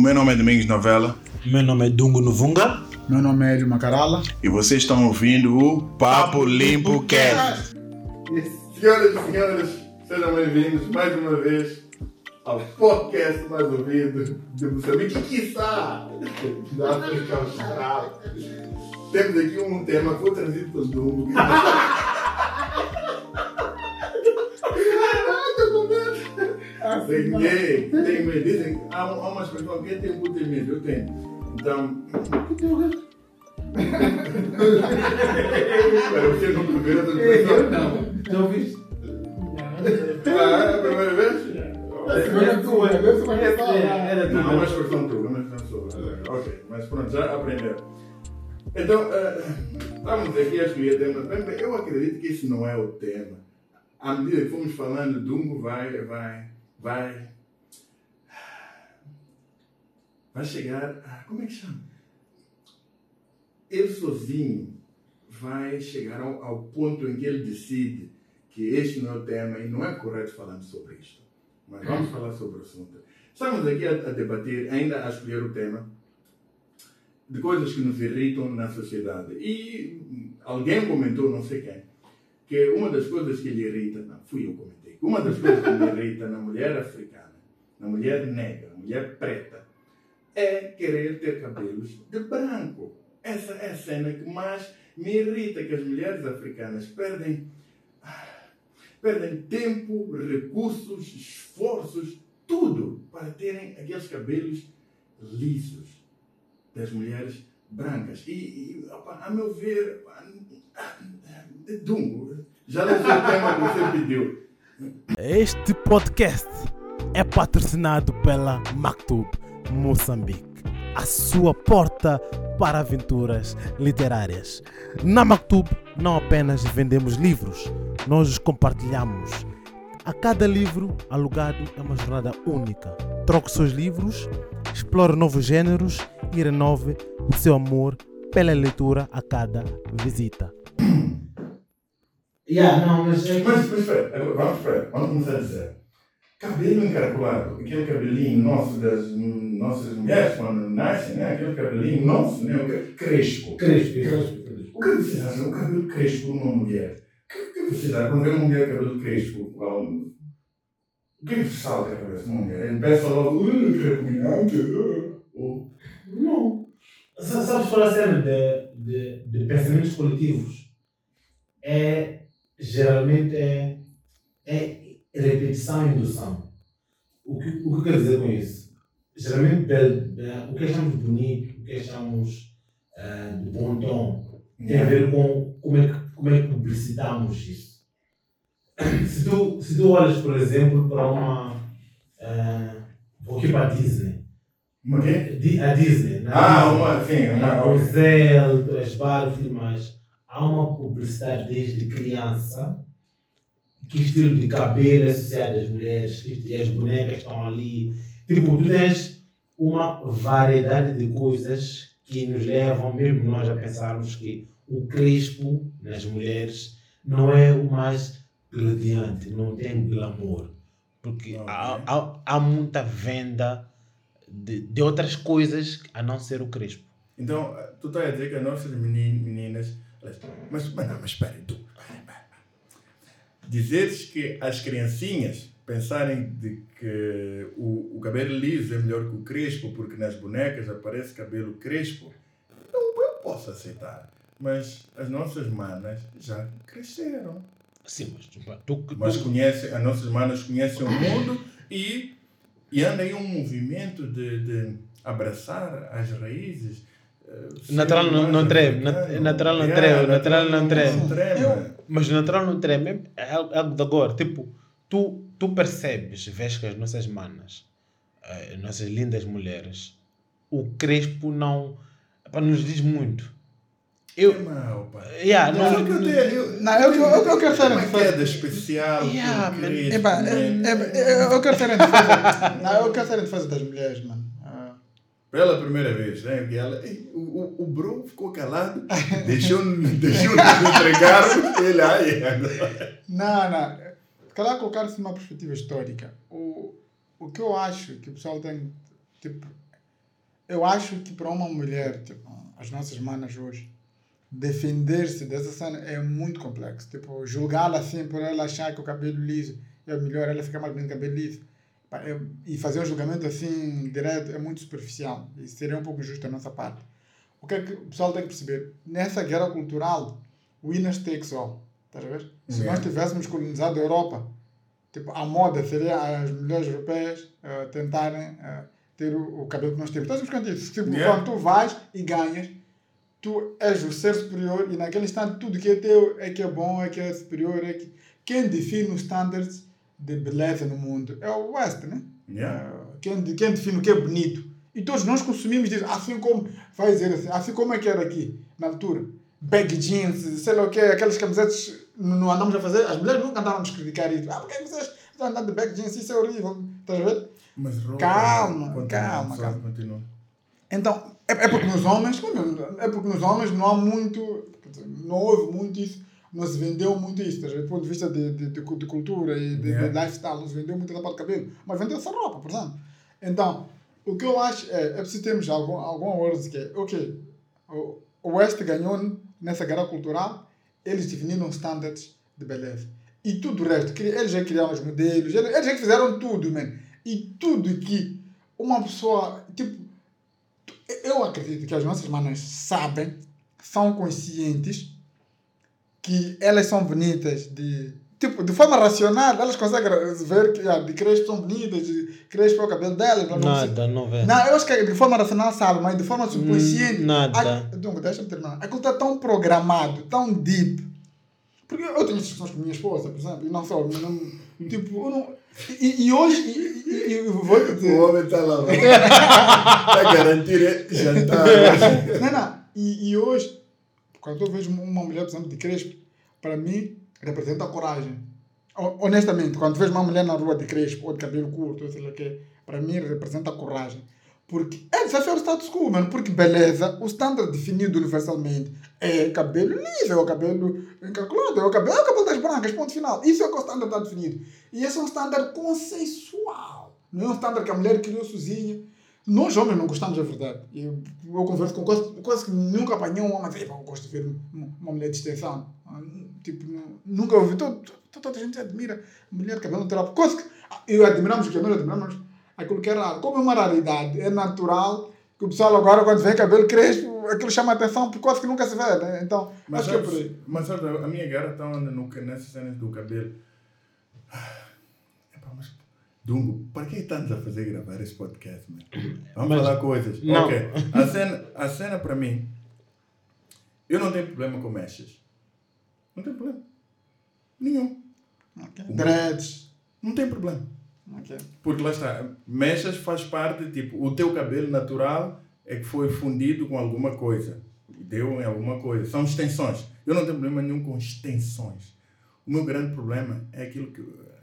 meu nome é Domingos Novela. Meu nome é Dungo Novunga. Meu nome é Hélio Macarala. E vocês estão ouvindo o Papo Limpo Cast. Senhoras e senhores, sejam bem-vindos mais uma vez ao podcast mais ouvido de Moçambique e quiçá da África Austral. Temos aqui um tema que foi trazido pelo Dumbo. Ninguém, tem medo. Dizem, há, há umas pessoas que têm muito medo, eu tenho. Então. Espera, você não primeiro outra pessoa? Não. Já ouviste? Ah, é a primeira vez? Era tua, você conhece Não, Era é uma tua. tua, é uma expressão sua. Ok, mas pronto, já aprendeu. Então, eh, estamos aqui a escolher tema. Bem, bem, Eu acredito que esse não é o tema. À medida que fomos falando, Dumbo vai, vai, vai. Vai chegar. a- Como é que chama? Ele sozinho vai chegar ao, ao ponto em que ele decide que este não é o tema e não é correto falando sobre isto. Mas vamos falar sobre o assunto. Estamos aqui a, a debater, ainda a escolher o tema, de coisas que nos irritam na sociedade. E alguém comentou, não sei quem, que uma das coisas que lhe irrita, não, fui eu comentei, uma das coisas que lhe irrita na mulher africana, na mulher negra, na mulher preta, é querer ter cabelos de branco. Essa é a cena que mais me irrita, que as mulheres africanas perdem, perdem tempo, recursos, esforços, tudo para terem aqueles cabelos lisos das mulheres brancas. E, e opa, a meu ver, ah, ah, Dungo, já não o tema que você pediu. Este podcast é patrocinado pela Mactub Moçambique, a sua porta para aventuras literárias. Na Mactub não apenas vendemos livros, nós os compartilhamos. A cada livro alugado é uma jornada única. Troque seus livros, explore novos gêneros e renove o seu amor pela leitura a cada visita. Yeah, não, mas é Mas, mas espera, agora, vamos esperar, vamos começar a dizer. Cabelo encaracolado, aquele cabelinho nosso das nossas mulheres quando nascem, né? aquele cabelinho nosso, né? o que- crespo. crespo, crespo. O que acham? O cabelo crespo numa mulher? O que, que acham quando vê uma mulher cabelo crespo? qual- O que é que salta a cabeça de uma mulher? Ele pensa logo, uh, creminhante. Ou, Não. Sa- Sabes qual é a cena de, de, de pensamentos coletivos? É, geralmente, é, é repetição e indução. O que, o que eu quero dizer com isso? Geralmente, o que achamos bonito, o que achamos eh, de bom tom, tem a ver com como é que, como é que publicitamos isso. Se tu, se tu olhas, por exemplo, para uma. Uh, vou aqui para a Disney. Uma quê? A Disney. Ah, uma, sim, uma. O Zelda, as e mais. Há uma publicidade desde criança. Que estilo de cabelo associado às mulheres, e as bonecas estão ali. Tipo, tu tens uma variedade de coisas que nos levam, mesmo nós, a pensarmos que o crespo nas mulheres não é o mais gladiante, não tem glamour. Porque Ok. há, há, há muita venda de, de outras coisas a não ser o crespo. Então, tu estás a dizer que as nossas meni- meninas. Mas, mas não, mas espera, tu. Dizeres que as criancinhas pensarem de que o, o cabelo liso é melhor que o crespo, porque nas bonecas aparece cabelo crespo, então eu posso aceitar. Mas as nossas manas já cresceram. Sim, mas tu, tu, Mas conhecem, as nossas manas conhecem o mundo e, e andam em um movimento de, de abraçar as raízes. Eh, Natural ser não- não treme, natural não treme, natural não treme. Não treme. Mas o natural não treme, é algo, algo de agora. Tipo, tu, tu percebes, vês que as nossas manas, eh, as nossas lindas mulheres, o crespo não, nos diz muito. Eu, É pai. yeah, Não, não, que eu tenho- eu- Não, eu, eu, eu, eu quero ter a uma queda especial. Yeah, man. crespo, Epá, é- é- eu, eu quero ter a defesa. Não, eu quero ter a defesa das mulheres, mano. Pela primeira vez, né? Que ela, o, o, o bro ficou calado, deixou, deixou nos entregar, ele aí. agora. Não, não. Calhar colocar-se numa perspectiva histórica. O, o que eu acho que o pessoal tem, tipo, eu acho que para uma mulher, tipo, as nossas manas hoje, defender-se dessa cena é muito complexo. Tipo, julgá-la assim por ela achar que o cabelo liso é melhor, ela fica mais bonita com cabelo liso. É- E fazer um julgamento assim direto é muito superficial. E seria um pouco injusto da nossa parte. O que é que o pessoal tem que perceber? Nessa guerra cultural, winners takes all. Estás a ver? Se nós tivéssemos colonizado a Europa, tipo, a moda seria as mulheres europeias eh, tentarem eh, ter o, o cabelo que nós temos. Estás ver isso? Tipo, Yeah. quando tu vais e ganhas, tu és o ser superior e naquele instante tudo que é teu é que é bom, é que é superior, é que... Quem define os standards de beleza no mundo é o West, né? Yeah. Eh, Quem, quem define o que é bonito. E todos nós consumimos isso, assim como, vai dizer assim, assim como é que era aqui, na altura. Bag jeans, sei lá o que, aquelas camisetas, não andamos a fazer, as mulheres nunca andaram a nos criticar isso. Ah, porque é que vocês estão andando de bag jeans, isso é horrível. Estás a ver? Mas. Calma, continua, calma, só calma. Continua. Então, é, é porque nos homens, é porque nos homens não há muito, não houve muito isso, se vendeu muito isso, ver? do ponto de vista de, de, de, de cultura e de, Yeah. de lifestyle, não se vendeu muito essa parte de cabelo, mas vendeu-se a roupa, por exemplo. Então, o que eu acho é, é preciso termos algum, algum awareness que é, ok, o, o West ganhou nessa guerra cultural, eles definiram standards de beleza. E tudo o resto, eles já criaram os modelos, eles, eles já fizeram tudo, man. E tudo que uma pessoa, tipo, eu acredito que as nossas manas sabem, são conscientes que elas são bonitas de tipo de forma racional, elas conseguem ver que ah, de crespo são bonitas, de crespo é o cabelo delas, blá. Nada, não vê. Não, eu acho que de forma racional sabe, mas de forma subconsciente. Hum, nada. A- Então, deixa-me terminar. Aquilo está tão programado, tão deep. Porque eu tenho discussões com minha esposa, por exemplo, e não só. Não, tipo, eu não. E, e hoje, e, e, e vou dizer. O homem está lá. Está a garantir jantar. Não, não. E, e hoje, quando eu vejo uma mulher, por exemplo, de crespo, para mim, representa coragem. Ho- Honestamente, quando vejo uma mulher na rua de crespo ou de cabelo curto, sei lá o quê, para mim representa coragem. Porque é desafiar o status quo, mano. Porque beleza, o standard definido universalmente é cabelo liso, é o cabelo encalculado, é o cabelo, é o cabelo das brancas, ponto final. Isso é o que o standard está definido. E esse é um standard consensual. Não é um standard que a mulher criou sozinha. Nós homens não gostamos da verdade. Eu, eu converso com quase, quase que nunca apanhei um homem a dizer, "Epá, eu gosto de ver uma, mulher de extensão. Ah, Tipo, nu- nunca ouvi. Todo, todo- toda a gente admira mulher de cabelo natural. Quase que eu admiramos o que nós admiramos aquilo que é raro. Como é uma raridade, é natural que o pessoal agora, quando vê cabelo crespo, aquilo chama a atenção porque quase que nunca se vê. Né? Então, Mas, acho que é por sabes, aí. mas sabes, a minha guerra está nessas cenas do cabelo. Epá, mas, Dungo, para que estamos a fazer gravar esse podcast, mano? Vamos Mas- falar coisas. não. Ok. A cena, a cena para mim, eu não tenho problema com mechas. Não tem problema. Nenhum. Ok. Dreads. Não tem problema. Ok. Porque lá está, mechas faz parte, tipo, o teu cabelo natural é que foi fundido com alguma coisa. Deu em alguma coisa. São extensões. Eu não tenho problema nenhum com extensões. O meu grande problema é aquilo que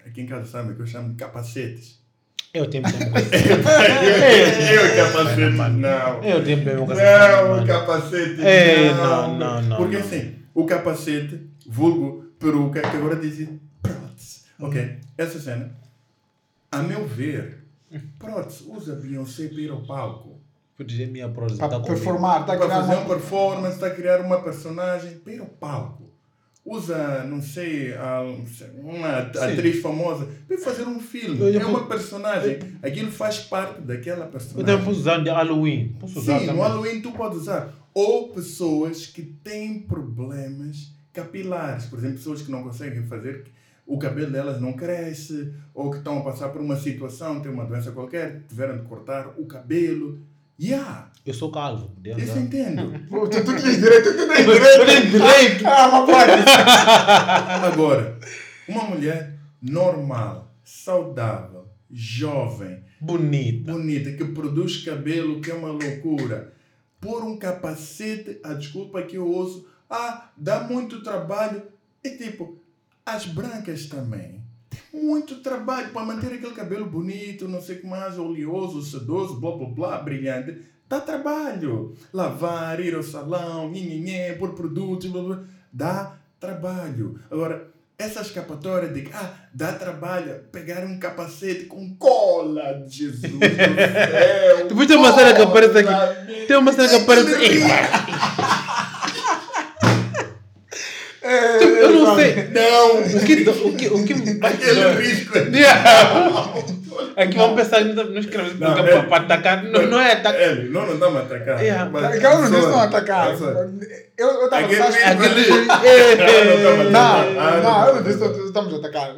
aqui em casa sabe, que eu chamo de capacetes. Eu tenho com isso. eu capacete, não. Eu tenho com isso. Não, capacete, Ei, não. não, não, Porque não. assim, o capacete, vulgo, peruca, que agora dizem prótese. Ok? Essa cena, a meu ver, prótese usa Beyoncé para ir ao palco. Dizer minha prosa. Para Tá performar, está a Para criar fazer uma... uma performance, está a criar uma personagem para ir ao palco. Usa, não sei, uma atriz famosa para fazer um filme. Eu É uma personagem. Aquilo faz parte daquela Eu personagem. também posso usar de Halloween. Posso usar Sim, no também. Halloween tu pode usar. Ou pessoas que têm problemas capilares. Por exemplo, pessoas que não conseguem fazer, o cabelo delas não cresce, ou que estão a passar por uma situação, têm uma doença qualquer, tiveram de cortar o cabelo. Yeah, Eu sou calvo. podia isso eu usar. entendo. Pô, Tu, tu tens direito, tu tens Eu direito. tenho direito. Ah, pode. Agora, uma mulher normal, saudável, jovem, Bonita. bonita, que produz cabelo, que é uma loucura. Pôr um capacete, a desculpa que eu uso, ah, dá muito trabalho. E tipo, as brancas também. Tem muito trabalho para manter aquele cabelo bonito, não sei o que mais, oleoso, sedoso, blá blá blá, brilhante. Dá trabalho. Lavar, ir ao salão, nhenhenhé, pôr produtos, blá blá. Dá trabalho. Agora, essa escapatória de que ah, dá trabalho pegar um capacete com cola de Jesus do céu. Depois tem uma cena que aparece aqui. Tem uma cena que aparece. É, Eu não sei. Não! O que. O que. O que Aquele risco. Aqui vamos pensar, não escrevemos Não, para é- para atacar. Não, não é atacar. Ele, não, não estamos a atacar. Yeah. Mas- Aquela não disse só- não atacar. Eu eu estava Aquele risco- Aquele. Não, Ah, não, eu não disse que estamos a atacar.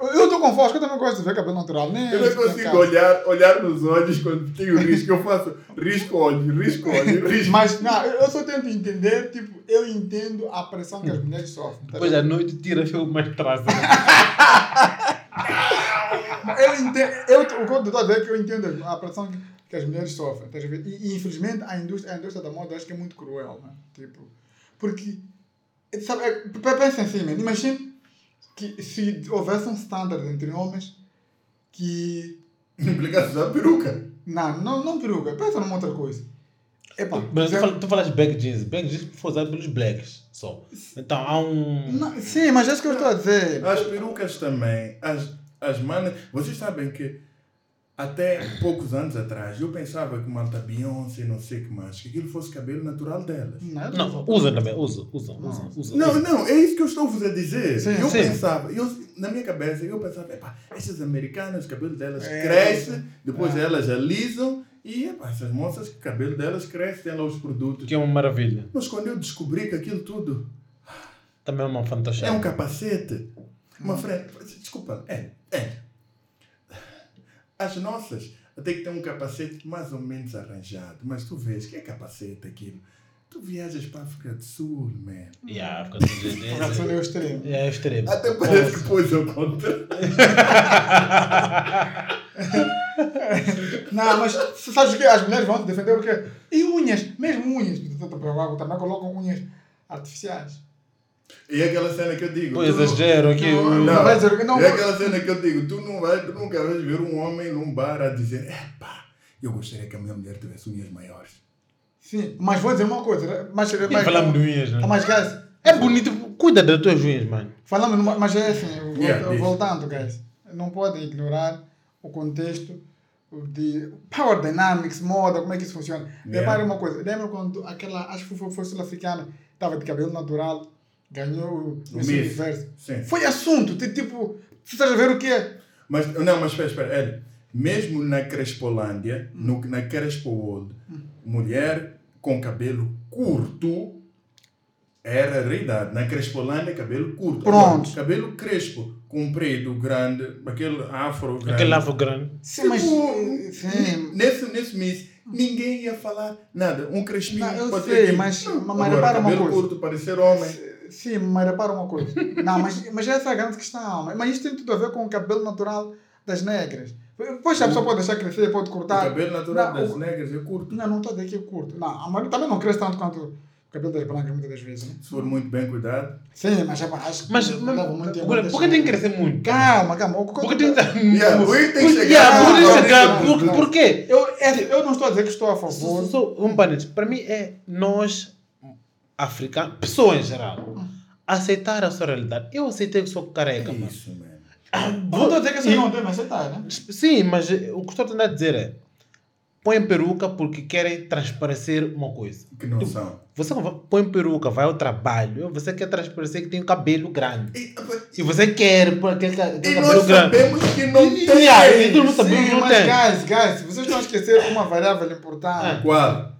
Eu estou com fosco, eu também gosto de ver cabelo natural. Nem Eu não consigo olhar, olhar nos olhos quando tenho risco. Eu faço risco olho, risco olho, risco. Mas, não, eu só tento entender, tipo, eu entendo a pressão que as mulheres sofrem. tá Depois à noite tira filme mais traço. Eu entendo, eu, o que eu estou a dizer é que eu entendo a pressão que, que as mulheres sofrem. a ver? E, e, infelizmente a indústria, a indústria da moda acho que é muito cruel. Né? Tipo, porque, sabe, é, pensa assim, man, imagina que se houvesse um standard entre homens que. Implicações da peruca. Não, não, não peruca, pensa numa outra coisa. Epa, Mas tu fala- tu falas back jeans. Back jeans foi usado pelos blacks só. Então há um. Não, sim, mas é isso que eu estou a dizer. As perucas também, as, as manas. Vocês sabem que até poucos anos atrás eu pensava que Malta Beyoncé, não sei o que mais, que aquilo fosse cabelo natural delas. Não, Não, usa também, usa, usa, usa, usa. Não, usa. não, é isso que eu estou-vos a dizer. Sim, eu sim. pensava, eu, na minha cabeça, eu pensava, epá, essas americanas, o cabelo delas É, cresce, depois é. elas alisam e epá, essas moças, o cabelo delas cresce, tem lá os produtos. Que é uma maravilha. Mas quando eu descobri que aquilo tudo Também é uma fantasia. é um capacete, uma frente. Desculpa, é, é. As nossas até que tem um capacete mais ou menos arranjado, mas tu vês que é capacete aquilo. Tu viajas para a África do Sul, man. Yeah, África do Sul é- é o extremo. é, é extremo. Até parece que pôs ao contrário. Não, mas sabes o que? As mulheres vão te defender o quê? E unhas, mesmo unhas. Também colocam unhas artificiais. E é aquela cena que eu digo. Pô, não- exagero aqui. Não, o- não vai dizer que não. É aquela cena que eu digo, tu, não vai, tu nunca vais ver um homem num bar a dizer Epá, eu gostaria que a minha mulher tivesse unhas maiores. Sim, mas vou dizer uma coisa. né? Mas, E mas, falamos de unhas, né? mas, guys, É bonito. Cuida das tuas unhas, mano. falamos mas é assim, Yeah, voltando, guys. Não podem ignorar o contexto de power dynamics, moda, como é que isso funciona. Yeah. Repare uma coisa, lembra quando aquela, acho que foi, foi sul-africana, estava de cabelo natural, ganhou o Miss Miss. Universo. Sim. Foi assunto, tipo, você estás a ver o que é? Mas, não, mas espera, espera. Eli, mesmo na Crespolândia, no, na Crespo World, mulher com cabelo curto era raridade. Na Crespolândia, cabelo curto. Pronto. Agora, cabelo crespo, comprido, grande, aquele afro grande. Aquele lavo grande. Sim, mas. Tipo, Sim. Nesse, nesse mês, ninguém ia falar nada. Um crespinho Não, eu pode sei, ter mas- Não, mas agora, repara uma cabelo coisa. curto, parecer homem. Sim, mas repara uma coisa. Não, mas, mas essa é a grande questão. Mas isto tem tudo a ver com o cabelo natural das negras. Pois a pessoa pode deixar crescer, pode O cortar. cabelo natural Não, das o- negras é curto. Não, não estou a dizer que é curto. Não, a maioria também não cresce tanto quanto o cabelo das brancas muitas das vezes, né? Se for muito bem cuidado. Sim, mas é acho que Mas, leva muito tempo. agora, por que tem que crescer muito? Calma, calma. O que eu tem que Yeah, por tem que chegar? Por que Não, chegar? Por-. Por quê? Eu, é, eu não estou a dizer que estou a favor. só um parênteses. Para mim é nós, africanos, pessoas em geral, aceitar a sua realidade. Eu aceitei que sou careca, mano. Isso, man. Não estou a dizer que você E- não deve aceitar, né? Sim, mas o que estou tentando dizer é põe peruca porque querem transparecer uma coisa. Que não são. Você põe peruca, vai ao trabalho, você quer transparecer que tem um cabelo grande. E, E você quer pôr aquele, aquele e cabelo nós grande. sabemos que não E- tem. E todo mundo sabe Sim, que não mas tem. guys, guys, vocês estão a esquecer uma variável importante. Ah. Qual?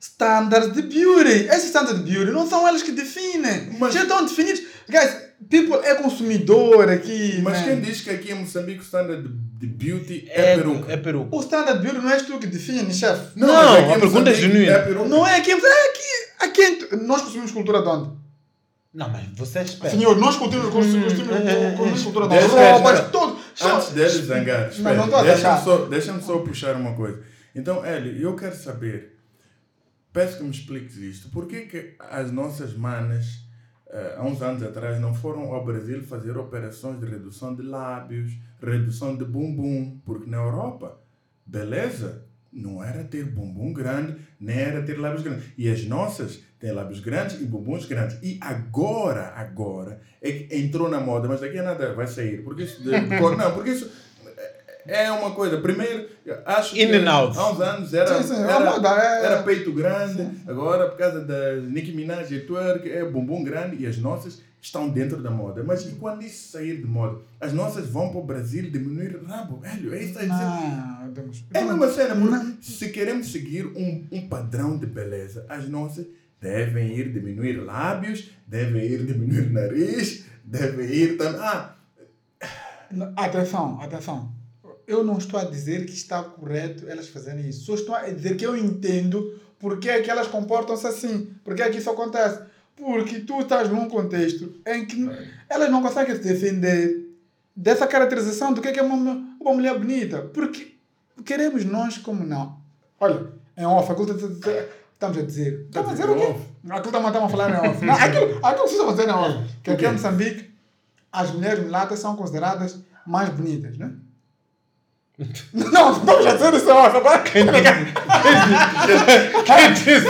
Standards de beauty. Esses standards de beauty não são elas que definem. Mas- Já estão definidos. Guys, people é consumidor aqui. Mas man. quem diz que aqui em Moçambique o standard de beauty é, É, peruca? é peruca. O standard de beauty não és tu que define, chefe. Não, aqui a pergunta é Moçambique genuína. É. Não é aqui. É aqui. aqui é- nós consumimos cultura de onde? Não, mas você espera. Senhor, nós consumimos, consumimos, é, consumimos é. cultura de roupas, espera. tudo. Antes deles zangar, espera, não deixa-me só, deixa só puxar uma coisa. Então, Eli, eu quero saber, peço que me expliques isto, por que, que as nossas manas, eh, há uns anos atrás, não foram ao Brasil fazer operações de redução de lábios, redução de bumbum, porque na Europa, beleza, não era ter bumbum grande, nem era ter lábios grandes. E as nossas têm lábios grandes e bumbuns grandes. E agora, agora, é que entrou na moda, mas daqui a nada vai sair. Porque isso. de- não, porque isso é uma coisa. Primeiro, acho que In and out. há uns anos era, Sim, sim, é era, é- era peito grande, agora por causa da Nicki Minaj e twerk é bumbum grande e as nossas estão dentro da moda. Mas e quando isso sair de moda? As nossas vão para o Brasil diminuir rabo. Velho, é isso que está a dizer. Não, temos- É a mesma cena, porque se queremos seguir um, um padrão de beleza, as nossas devem ir diminuir lábios, devem ir diminuir nariz, devem ir também. Ah, Atenção, atenção. Eu não estou a dizer que está correto elas fazerem isso. Só estou a dizer que eu entendo porque é que elas comportam-se assim. Porque é que isso acontece. Porque tu estás num contexto em que elas não conseguem se defender dessa caracterização do que é é uma, uma mulher bonita. Porque queremos nós como não. Olha, em off, aquilo estamos a dizer. Estamos a dizer o quê? Aquilo que estamos a falar em off. Não, aquilo, aquilo que vocês estão a dizer em off. Que aqui em Moçambique, as mulheres mulatas são consideradas mais bonitas, né? Não, estamos a dizer isso off. Agora, Quem disse isso?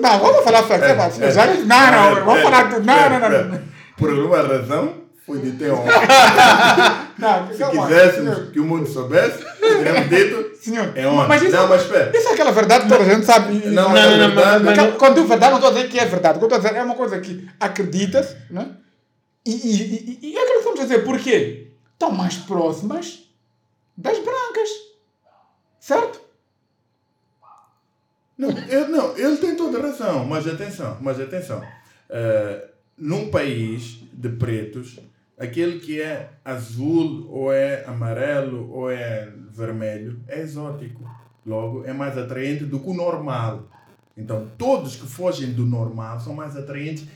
Não, vamos falar é, mas já- Não, não, vamos falar tudo. Não, não, não. não. Por alguma razão, foi de ter um. Não, Se quiséssemos que o mundo soubesse, teríamos dito. Senhor, É onde? mas isso, Não, mas espera. isso é aquela verdade que toda a gente sabe. Não, Não, não, não, verdade, mas- Aquela- Quando digo verdade, não estou a dizer que é verdade. O que eu estou a dizer é uma coisa que acreditas, né? E, e, e, e é que estamos a dizer. Porquê? Estão mais próximas das brancas. Certo? Não, ele, não, ele tem toda razão, mas atenção, mas atenção. Eh, num país de pretos, aquele que é azul, ou é amarelo, ou é vermelho, é exótico. Logo, é mais atraente do que o normal. Então, todos que fogem do normal são mais atraentes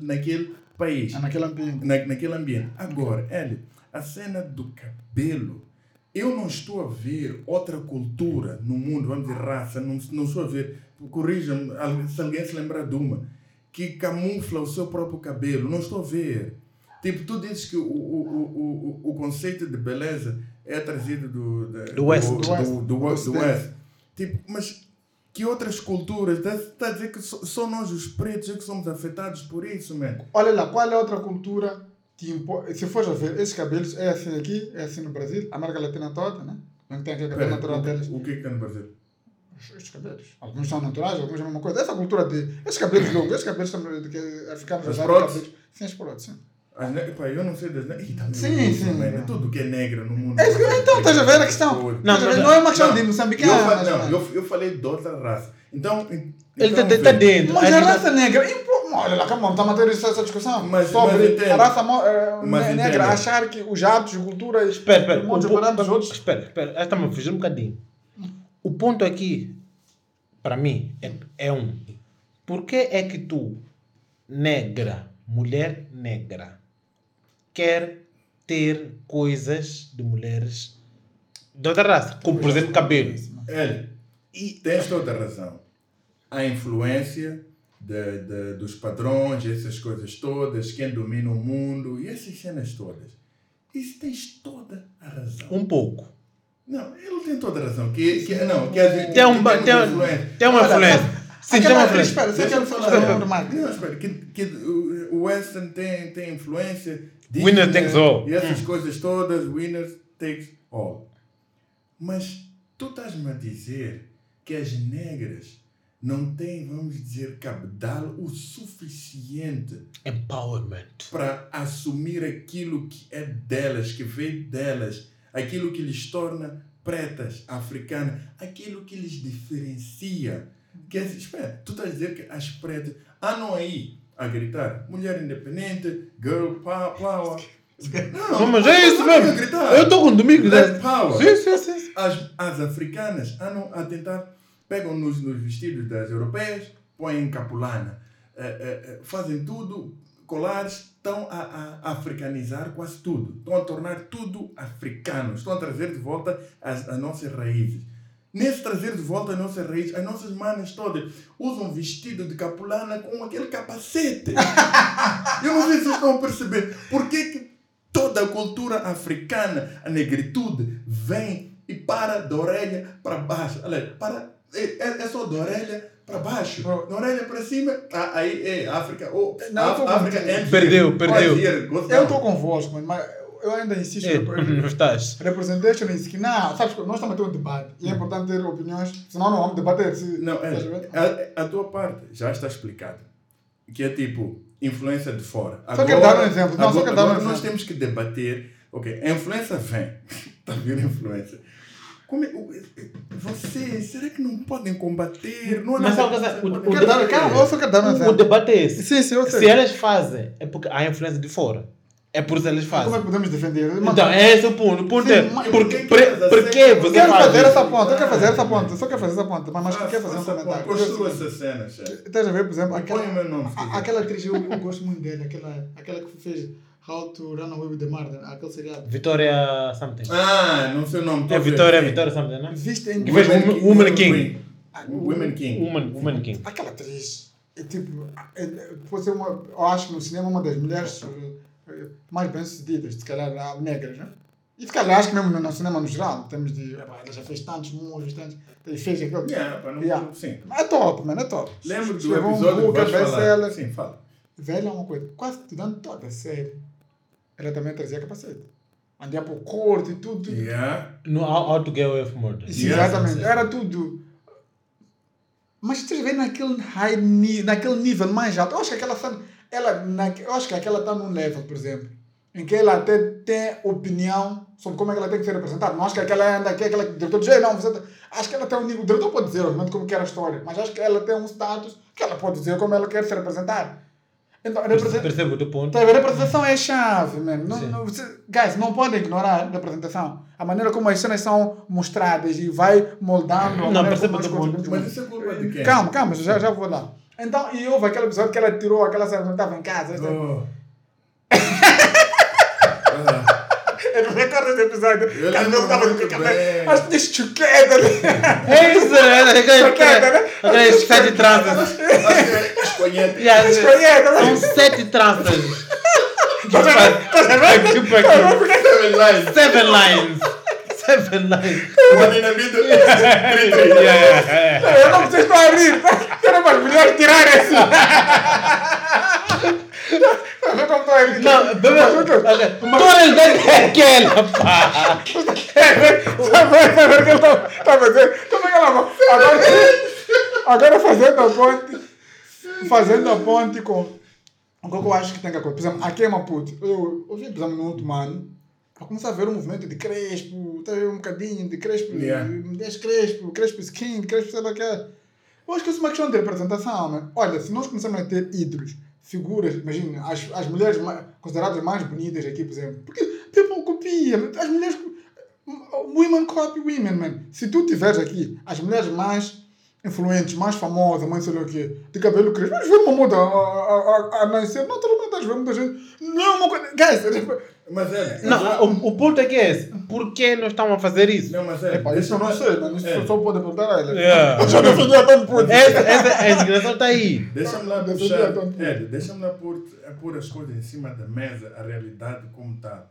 naquele país É naquele ambiente. na, naquele ambiente. Agora, Eli, a cena do cabelo, eu não estou a ver outra cultura no mundo, vamos dizer raça, não, não estou a ver, corrija-me se alguém se lembrar de uma, que camufla o seu próprio cabelo, não estou a ver. Tipo, tu dizes que o, o, o, o, o conceito de beleza é trazido do, Do West. do, Do West. do, do, Do. West. Tipo, mas que outras culturas? Está a dizer que só, nós os pretos é que somos afetados por isso, man. Olha lá, qual é a outra cultura que impo... Se fores a ver, esses cabelos é assim aqui, é assim no Brasil, América Latina toda, né? Não tem aquele cabelo Pera, natural o, deles. o que é que está no Brasil? Estes cabelos. Alguns são naturais, alguns é a mesma coisa. Essa cultura de. Esses cabelos longos, esses cabelos que africanos As usaram próteses? Sim, as próteses, sim. As ne... Pá, eu não sei das ne... Ih, tá Sim, russo, sim. man. É tudo que é negra no mundo. É isso que- então, estás a ver a questão? Não, Não, não é uma questão Não, de eu, moçambicano. fa- mas- não, eu, eu falei de outra raça. Então. Ele então, está vê. dentro. Mas a raça negra. impo- Olha lá, calma, estamos a ter essa discussão Mas- sobre mas a raça mo- eh, negra entende. achar que os atos, culturas. Espera, espera. um monte po- outros. Espera, espera. Está-me a fugir um bocadinho. O ponto aqui, para mim, é, é um. Por que é que tu, negra, mulher negra, quer ter coisas de mulheres de outra raça? Como, por exemplo, cabelo. Ele, e tens toda a razão. A influência de, de- dos padrões, essas coisas todas, quem domina o mundo e essas cenas todas. Isso tens toda a razão. Um pouco. Não, ele tem toda a razão. Que, que, não, que Tem, um, tem, influência. tem uma influência. Sim, tem uma influência. Espera, Deixa eu falar. Não, espera, que, que o Western tem, tem influência. Winner takes all. E essas coisas todas, winner takes all. Mas tu estás-me a dizer que as negras não têm, vamos dizer, cabedal o suficiente Empowerment. para assumir aquilo que é delas, que veio delas, aquilo que lhes torna pretas, africanas, aquilo que lhes diferencia. Quer dizer, espera, tu estás a dizer que as pretas andam aí a gritar mulher independente, girl pow- power. Não, Não, mas é isso mesmo. gritar. Eu estou com domingo. Black né? power. Sim, sim, sim. As, as africanas andam a tentar, pegam nos, nos vestidos das europeias, põem capulana, eh, eh, fazem tudo, colares, estão a, a africanizar quase tudo. Estão a tornar tudo africano. Estão a trazer de volta as, as nossas raízes. Nesse trazer de volta as nossas raízes, as nossas manas todas usam vestido de capulana com aquele capacete. Eu não sei se vocês estão a perceber. Por que toda a cultura africana, a negritude, vem e para da orelha para baixo. Olha, para, é, é é só da orelha para baixo. Da orelha para cima, ah, aí é África. Oh, Não, tô África and Perdeu, perdeu. Eu estou convosco, mas eu ainda insisto. É, eu- não estás. Representation is que não, sabes que nós estamos a ter um debate e é importante ter opiniões, senão não vamos debater. Se, Não, é, a, a tua parte já está explicada. Que é tipo, influência de fora. Só quero dar um exemplo. Não, só agora, quero dar um agora nós exemplo. temos que debater. Ok, a influência vem. Está vir a influência. Como é, vocês, será que não podem combater? Não, Mas não, sabe o é? O- o- dar, eu só quero dar um O, o exemplo. debate é esse. Sim, sim, eu sei. Se elas fazem, é porque há influência de fora. É por isso elas Como é fazem. que podemos defender? Então, é esse o ponto. O ponto Sim, é, mas- por, por que por, que elas por que aceitam? você Quero faz fazer isso? essa ponta, eu quero fazer essa ponta, só quero fazer essa ponta, mas, mas Faça- quero fazer um comentário. Construa essa cena, chefe. Estás a ver, por exemplo, aquela, Põe o meu nome, a- aquela atriz, eu, eu gosto muito dela, aquela, aquela que fez How to Run Away with the Murder, aquele seriado. Vitória something. Ah, não sei o nome. É. Vitória. Vitória something, né? Viste em Que fez Women Woman- King- Woman King. Queen. Women King. Woman, Woman King. Aquela atriz, é tipo, é, é, pode ser uma, eu acho que no cinema uma das mulheres mais bem-sucedidas, se calhar negras, né? E se calhar acho que mesmo no, cinema no geral, temos de, epá, ela já fez tantos movies, tantos, e fez aquilo. Yeah, pá, não- Yeah. Sim. É top, mano, é top. Lembro do um episódio book, que vais falar. Sim, fala. Velha é uma coisa, quase tirando toda a série, ela também trazia capacete. Andia pro corte e tudo. tudo. Yeah. No How, How to Get Away with Murder. Sim, Yeah, exatamente, era tudo. Mas tu vê naquele high naquele nível mais alto. Eu acho que aquela cena, ela, na, eu acho que aquela está num level, por exemplo, em que ela até tem opinião sobre como é que ela tem que ser representada. Não acho que aquela anda aqui, aquela que o diretor diz, "Ei, não, você tá-" acho que ela tem um nível, o diretor pode dizer, obviamente, como quer a história, mas acho que ela tem um status que ela pode dizer como ela quer ser representada. Então, representa- Percebo o teu ponto. A representação é chave, man. Não, não, você- guys, não podem ignorar a representação. A maneira como as cenas são mostradas e vai moldando. a Não, percebo o teu ponto. Mas isso é culpa de quem? Calma, calma, já, já vou lá. Então, e houve aquele episódio que ela tirou aquela cena quando estava em casa. Oh. Eu não recordo desse episódio. Eu Que Mel estava muito com bem. As minhas chuquetas ali. É isso, né? Chuqueta, né? Aqueles sete tranças. acho que é esconhete. Yeah, Chuqueta, São né? sete tranças. Estás a ver? Tipo aqui. Seven lines. Seven lines. Seven lines. Uma. Eu não vocês estão a rir. tá? Era para as mulheres tirarem assim. Não. Todas dentro é aquela, pá. A ver o que ele a fazer? Como é que ela vai? Agora, agora fazendo a ponte, fazendo a ponte com, o que eu acho que tem que acontecer. Por exemplo, aqui em Maputo, eu, eu vi, por exemplo, no último ano, a começar a ver um movimento de Crespo, tá a ver um bocadinho de Crespo, Yeah. de Crespo, Crespo Skin, Crespo sei lá o que é. Eu acho que isso é uma questão de representação, né? Olha, se nós começarmos a ter ídolos, figuras, imagina, as, as mulheres ma- consideradas mais bonitas aqui, por exemplo, porque people copia, as mulheres Women copy women, man. Se tu tiveres aqui as mulheres mais influentes, mais famosas, mais sei lá o quê, de cabelo crespo, vamos ver uma moda a, a, a, a nascer. Naturalmente, vezes muita gente. Não é uma coisa. Guys, Mas é. Não, o, o ponto é que é esse. Por que nós estamos a fazer isso? Não, mas é. Epá, isso eu não sei, mano. Isso É. só pode perguntar a ela. Yeah. Eu já defendi a tanto puto. Essa, essa, a indignação está aí. Deixa-me lá puxar, então. Ed, deixa-me lá pôr, pôr as coisas em cima da mesa, a realidade como está.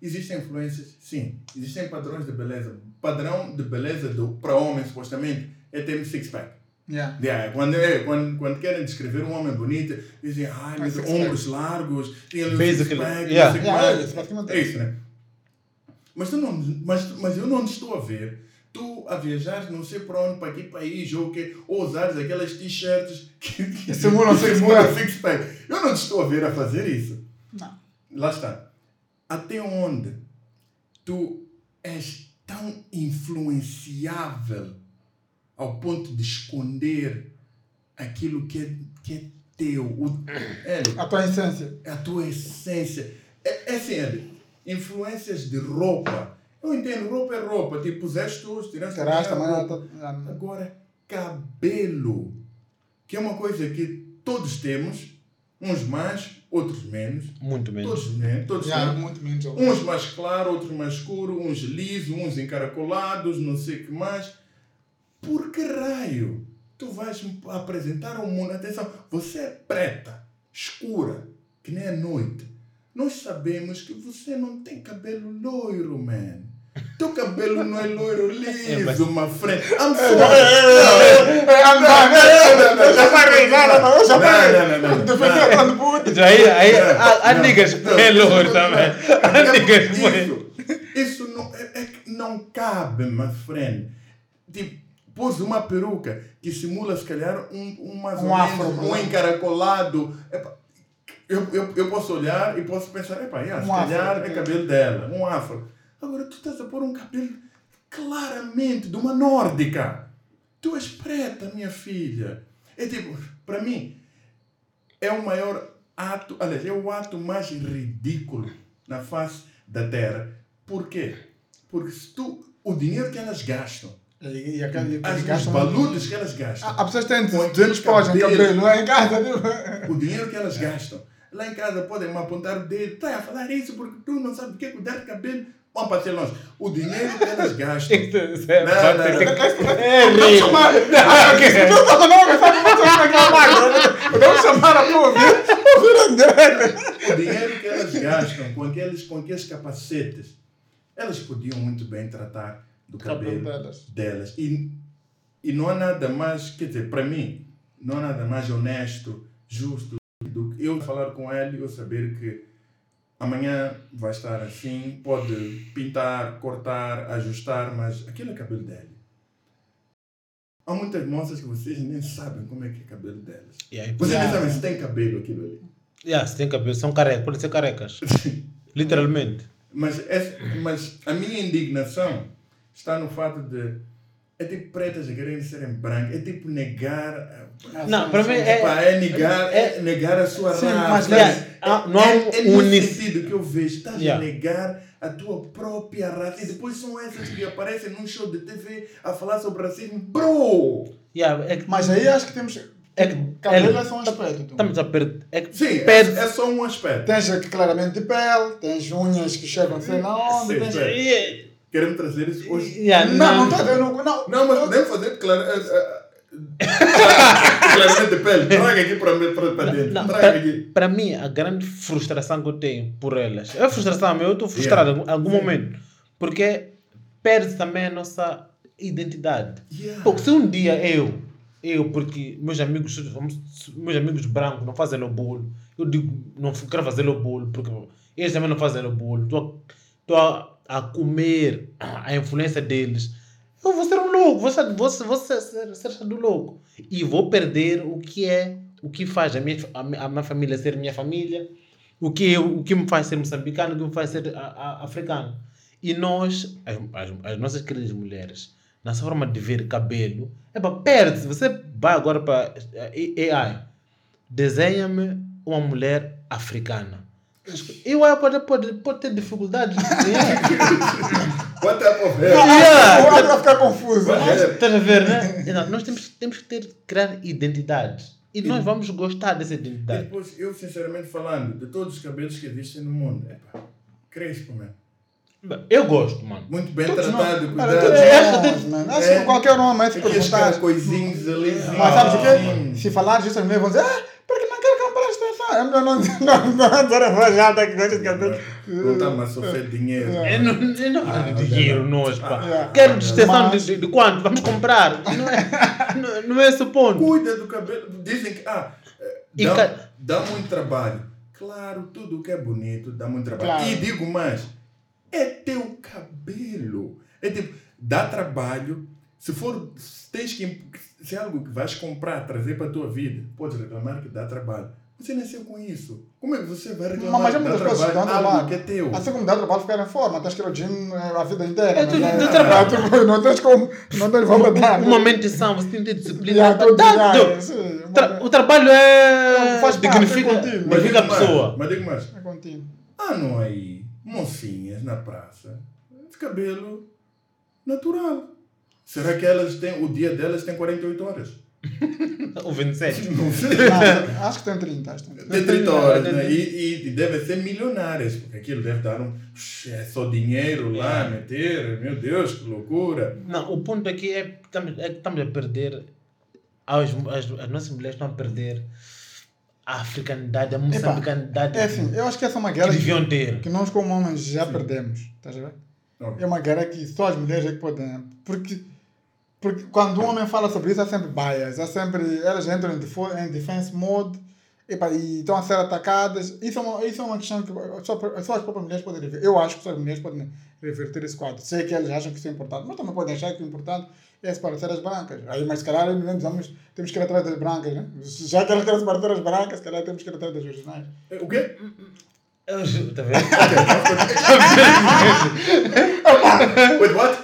Existem influências? Sim. Existem padrões de beleza. Padrão de beleza do, para homem, supostamente, é ter um six-pack. Yeah. Yeah, quando, é, quando, quando querem descrever um homem bonito, dizem, ai, mas ombros largos, um Basically, six-pack, yeah. Yeah, é isso. É né? Mas, tu não, mas, mas eu não te estou a ver tu a viajar não sei para onde, para que país, ou, que, ou usares aquelas t-shirts que, que simulam six-pack. simulam six-pack. Eu não te estou a ver a fazer isso. Não. Lá está. Até onde tu és tão influenciável ao ponto de esconder aquilo que é, que é teu. O, é, A tua essência. a tua essência. É, é assim, influências de roupa. Eu entendo, roupa é roupa. Tipo, puseste tu, tiraste a Terás minha também. roupa. a tua- Agora, cabelo. Que é uma coisa que todos temos. Uns mais, outros menos. Muito menos. Todos menos. Todos Já, temos. muito menos. Uns mais claro, outros mais escuro, uns lisos, uns encaracolados, não sei o que mais. Por que raio tu vais apresentar ao mundo? Atenção, você é preta, escura, que nem a noite. nós sabemos que você não tem cabelo loiro, man. Teu cabelo não é loiro liso, my friend. I'm sorry. Aí, aí, há, niggas que é louro também. Há niggas que. Isso, isso não, é, é não cabe, my friend. Tipo, pôs uma peruca que simula, se calhar, um, um mais Um ou afro, menos, um né? encaracolado. Eu, eu, eu posso olhar e posso pensar, epa, yeah, se Um afro, calhar é ok. cabelo dela, um afro. Agora, tu estás a pôr um cabelo claramente de uma nórdica. Tu és preta, minha filha. É tipo, para mim, é o maior ato, aliás, é o ato mais ridículo na face da terra. Por quê? Porque se tu, o dinheiro que elas gastam, E, e aquele as, os gastam. baludos que elas gastam, Há pessoas que têm Com aquele dedos pós em cabelo. não é em casa, viu? o dinheiro que elas gastam, lá em casa podem me apontar o dedo, está a falar isso porque tu não sabes o que é cuidar de cabelo. Vamos para ser longe. O dinheiro que elas gastam. É Não, não, não. É Vamos rico. chamar. Não, não, não, sabe muito bem aquela máquina. Vamos chamar a tua ouvir. Ouvir direto. o dinheiro que elas gastam com aqueles, com aqueles capacetes, elas podiam muito bem tratar do cabelo, Cabelo delas. delas. E, e não há nada mais, quer dizer, para mim, não há nada mais honesto, justo, do que eu falar com ele e eu saber que amanhã vai estar assim, pode pintar, cortar, ajustar, mas aquilo é cabelo dele. Há muitas moças que vocês nem sabem como é que é cabelo delas. Yeah, Vocês nem sabem se tem cabelo aquilo ali. yeah, se tem cabelo, são carecas, podem ser carecas. Literalmente. Mas, essa- mas a minha indignação está no fato de. É tipo pretas a quererem serem brancas. É tipo negar. Não, para mim é. Epá, é, negar, é, negar a sua Sim, raça. mas, yeah, ah, não há é, um é nesse sentido que eu vejo. Estás Yeah. a negar a tua própria raça. E depois são essas que aparecem num show de TV a falar sobre racismo. Bro! Yeah, é que, Mas aí acho que temos. é que Cabelo é- é só um aspecto. tu. estamos a perder. É que Sim, é, perde. é só um aspecto. Tens aqui claramente de pele, tens unhas que chegam sei lá onde. Sim, Tens... sim. Yeah, Queremos trazer isso hoje. yeah, Não, não está vendo. Não, Não, mas podemos fazer claro, eh, eh, claramente de pele. Traga aqui para, para, para dentro. Não, Traga aqui. para mim, a grande frustração que eu tenho por elas é frustração, eu estou frustrado em algum- algum momento porque perde também a nossa identidade. Yeah. Porque se um dia eu, eu, porque meus amigos, meus amigos brancos não fazem o bolo, eu digo, não quero fazer o bolo porque eles também não fazem o bolo, estou a, a, comer a influência deles. Eu vou ser um louco, vou ser, vou ser, vou ser, ser, do louco. E vou perder o que é, o que faz a minha, a, minha- a minha família ser minha família, o que, eu, o que me faz ser moçambicano, o que me faz ser a- a- africano. E nós, as, as, as nossas queridas mulheres, nossa forma de ver cabelo, é para perde-se. Você vai agora para eh, AI, desenha-me uma mulher africana. Eu AI pode, pode, pode ter dificuldade. What type of hair? Yeah. O vai ficar confuso. Estás a ver, né? Não, Nós temos, temos que ter, criar identidade. E nós vamos gostar dessa E identidade. depois, eu sinceramente falando, de todos os cabelos que existem no mundo, epá, crespo, man. Eu gosto, mano. Muito bem Todos tratado, não. cuidado. Nós, mano. Acho É. que qualquer um se Aqueles perguntar. coisinhos ali. Mas sabes o quê? Se falar disso, mulheres vão dizer, ah, É melhor não não não dizer a voz alta que gosta de cabelo. Não está a sofrer dinheiro. É. Não, não quero dinheiro, nós, pá. Yeah. Quero extensão de, Mas- de, de quanto? Vamos comprar. Não é, não, não é esse o ponto. Cuida do cabelo. Dizem que ah, eh, dá, ca- dá muito trabalho. Claro, tudo que é bonito dá muito trabalho. Claro. E digo mais, é teu cabelo. É tipo, dá trabalho. Se for, se tens que, se é algo que vais comprar, trazer para a tua vida, podes reclamar que dá trabalho. Você nasceu com isso. Como é que você vai reclamar Mas há que dá muitas coisas que dão trabalho? Algo trabalho. que é teu. Assim como dá trabalho ficar em forma, tens que ir ao gym a vida inteira. É tudo- mas, tudo eh, trabalho. tu- Não tens como, não tens como dar. Uma mentição, você tem que ter disciplina. Yeah, Dá- dá- tra- uma- o trabalho é. Faz dignifica, é contínuo. Mas dignifica a digo mais, pessoa. Mas digo mais. É contínuo. Ah, não aí, mocinhas na praça, de cabelo natural. Será que elas têm, o dia delas tem 48 horas? O 27. Não Acho que tem 30. Acho que tem 30. Tem 30 horas, né? E, e, e devem ser milionárias, porque aquilo deve dar um. É só dinheiro lá, meter, meu Deus, que loucura. Não, o ponto aqui é que estamos, é que estamos a perder. As, as, as nossas mulheres estão a perder a africanidade, a moçambicanidade É assim, eu acho que essa é uma que guerra que, deviam ter. que nós como homens já perdemos. Estás a ver? Ok. É uma guerra que só as mulheres é que podem. Porque, porque quando um homem fala sobre isso, há sempre bias. Há sempre. Elas entram em, em defense mode epa, e estão a ser atacadas. Isso é uma, isso é uma questão que só, só as próprias mulheres podem reverter. Eu acho que só as mulheres podem reverter esse quadro. Sei que elas acham que isso é importante, mas também podem achar que o importante é separar as brancas. Aí, mas se calhar vamos, temos que ir atrás das brancas, né? Já que elas querem separar as brancas, se calhar temos que ir atrás das originais. O quê? Eu ju- Tá vendo? Wait, what?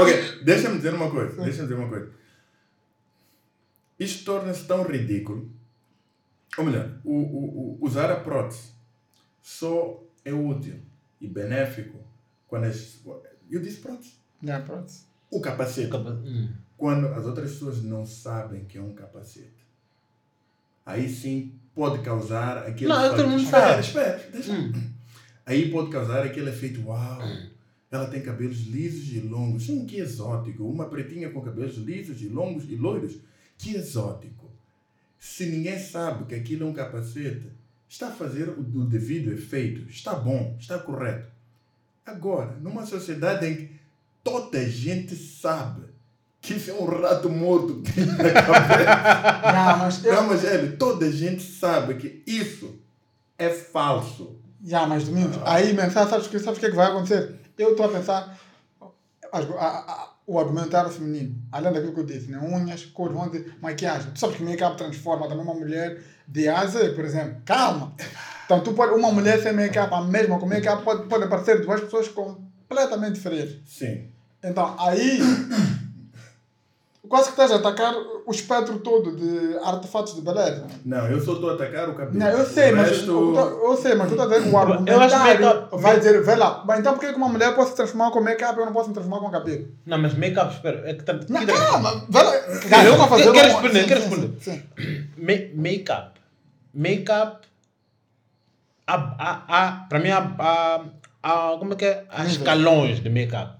ok, deixa-me dizer uma coisa. Deixa-me dizer uma coisa. Isto torna-se tão ridículo. Ou melhor, o, o, o- usar a prótese só é útil e benéfico quando as. Eu disse prótese. Já, pronto. O capacete. Hum. Quando as outras pessoas não sabem que é um capacete. Aí sim pode causar aquele. Não, efeito- todo mundo Espera, sabe. Espera, deixa. Hum. Aí pode causar aquele efeito, uau, ela tem cabelos lisos e longos. Sim, que exótico. Uma pretinha com cabelos lisos e longos e loiros. Que exótico. Se ninguém sabe que aquilo é um capacete, está a fazer o, o devido efeito. Está bom, está correto. Agora, numa sociedade em que toda a gente sabe que isso é um rato morto que tem na cabeça. Não, mas eu, Não, mas toda a gente sabe que isso é falso. Já, mas Domingos, aí, man, sabe, sabes, o que- sabes o que é que vai acontecer? Eu estou a pensar, as- a- a- o argumentário feminino, além daquilo que eu disse, né? unhas, vão dizer, maquiagem. Tu sabes que make-up transforma também uma mulher de A a Z, por exemplo. Calma! Então, tu pode, uma mulher sem make-up, a mesma com make-up, pode, pode aparecer duas pessoas completamente diferentes. Sim. Então, aí, quase que estás a atacar o espectro todo de artefatos de beleza. Não, eu só estou a atacar o cabelo. Não, eu sei, O mas resto- eu, eu sei, mas tu estás a que o Eu acho que argumentário make-up- vai dizer, vê lá, mas então por que uma mulher pode se transformar com make-up e eu não posso me transformar com cabelo? Não, mas make-up, espera. É que tá, Não, calma, vê lá. Cara, eu a fazer Quero responder, quero sim, responder. Make-up. Make-up. Há, há, há, para mim, há, há, há- como é que é? Há escalões de make-up.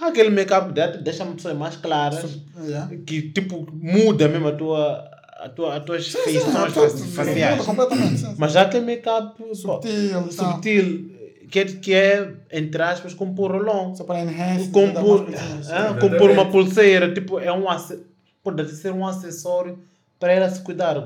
Há aquele make-up que deixa uma pessoa mais clara, Yeah. que tipo muda mesmo a tua, a tua, as tuas Sim, sim, feições faciais. Mas há aquele make-up pô, Subtil, então. subtil, que é, que é, entre aspas, com pôr rolão. Só para enhance. Com dar pôr, umas coisinhas. ah, Exatamente. com pôr uma pulseira, tipo, é um pode ser um acessório para ela se cuidar,